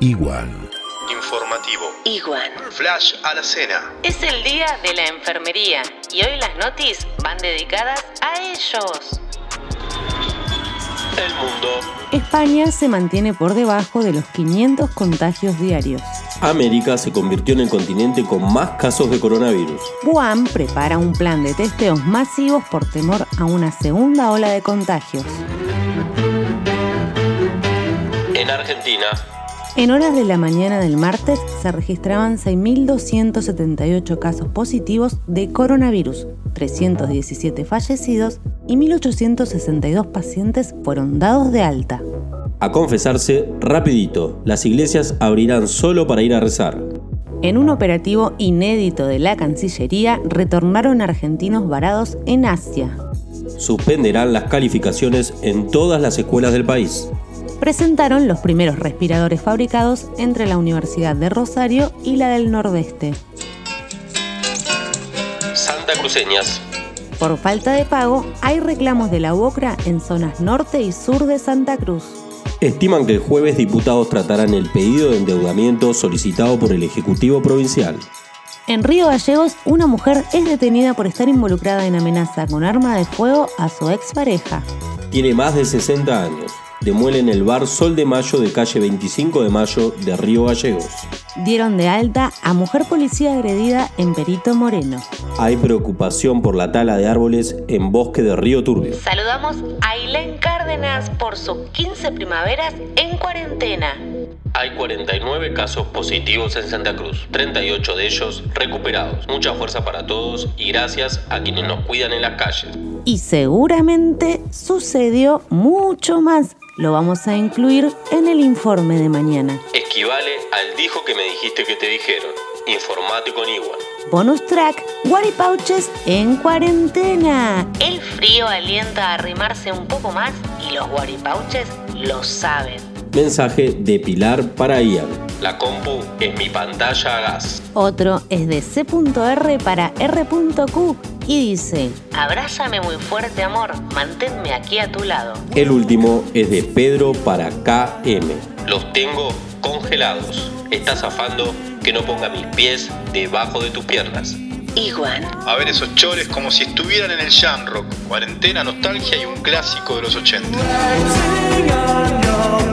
Igual. Informativo. Igual. Flash a la cena. Es el día de la enfermería y hoy las noticias van dedicadas a ellos. El mundo. España se mantiene por debajo de los 500 contagios diarios. América se convirtió en el continente con más casos de coronavirus. Wuhan prepara un plan de testeos masivos por temor a una segunda ola de contagios. En Argentina, En horas de la mañana del martes se registraban 6.278 casos positivos de coronavirus, 317 fallecidos y 1.862 pacientes fueron dados de alta. a confesarse rapidito, las iglesias abrirán solo para ir a rezar. En un operativo inédito de la Cancillería retornaron argentinos varados en Asia. Suspenderán las calificaciones en todas las escuelas del país. Presentaron los primeros respiradores fabricados entre la Universidad de Rosario y la del Nordeste. Santa Cruceñas. Por falta de pago, hay reclamos de la UOCRA en zonas norte y sur de Santa Cruz. Estiman que el jueves diputados tratarán el pedido de endeudamiento solicitado por el Ejecutivo Provincial. En Río Gallegos, una mujer es detenida por estar involucrada en amenaza con arma de fuego a su expareja. Tiene más de 60 años. Demuele en el bar Sol de Mayo de calle 25 de Mayo de Río Gallegos. Dieron de alta a mujer policía agredida en Perito Moreno. Hay preocupación por la tala de árboles en bosque de Río Turbio. Saludamos a Ailén Cárdenas por sus 15 primaveras en cuarentena. Hay 49 casos positivos en Santa Cruz, 38 de ellos recuperados. Mucha fuerza para todos y gracias a quienes nos cuidan en las calles. Y seguramente sucedió mucho más. Lo vamos a incluir en el informe de mañana. Esquivale al dijo que me dijiste que te dijeron. Informate con Igual. Bonus track, Guaripauches en cuarentena. El frío alienta a arrimarse un poco más y los guaripauches lo saben. Mensaje de Pilar para Ian. La compu es mi pantalla a gas. Otro es de C.R para R.Q y dice, Abrázame muy fuerte, amor. Manténme aquí a tu lado. El último es de Pedro para KM. Los tengo congelados. Está zafando que no ponga mis pies debajo de tus piernas. Igual. A ver esos chores como si estuvieran en el Jamrock. Cuarentena, nostalgia y un clásico de los 80. Sing on